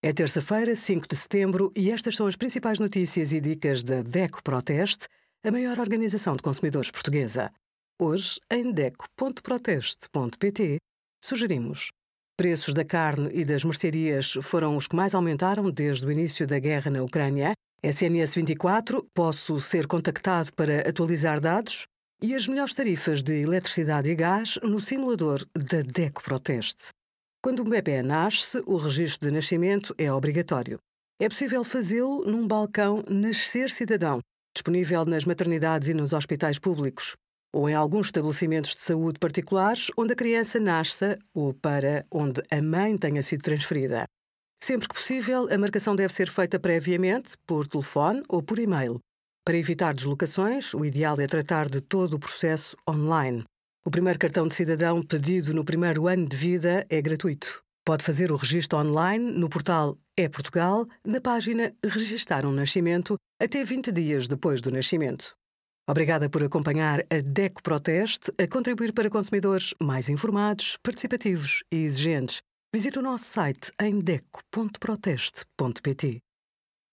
É terça-feira, 5 de setembro, e estas são as principais notícias e dicas da DECO Proteste, a maior organização de consumidores portuguesa. Hoje, em DECO.proteste.pt, sugerimos Preços da carne e das mercearias foram os que mais aumentaram desde o início da guerra na Ucrânia. SNS 24, posso ser contactado para atualizar dados? E as melhores tarifas de eletricidade e gás no simulador da DECO Proteste. Quando um bebê nasce, o registro de nascimento é obrigatório. É possível fazê-lo num balcão Nascer Cidadão, disponível nas maternidades e nos hospitais públicos ou em alguns estabelecimentos de saúde particulares onde a criança nasça ou para onde a mãe tenha sido transferida. Sempre que possível, a marcação deve ser feita previamente, por telefone ou por e-mail. Para evitar deslocações, o ideal é tratar de todo o processo online. O primeiro cartão de cidadão pedido no primeiro ano de vida é gratuito. Pode fazer o registro online no portal É Portugal, na página Registar um Nascimento, até 20 dias depois do nascimento. Obrigada por acompanhar a DECO Proteste a contribuir para consumidores mais informados, participativos e exigentes. Visite o nosso site em deco.proteste.pt.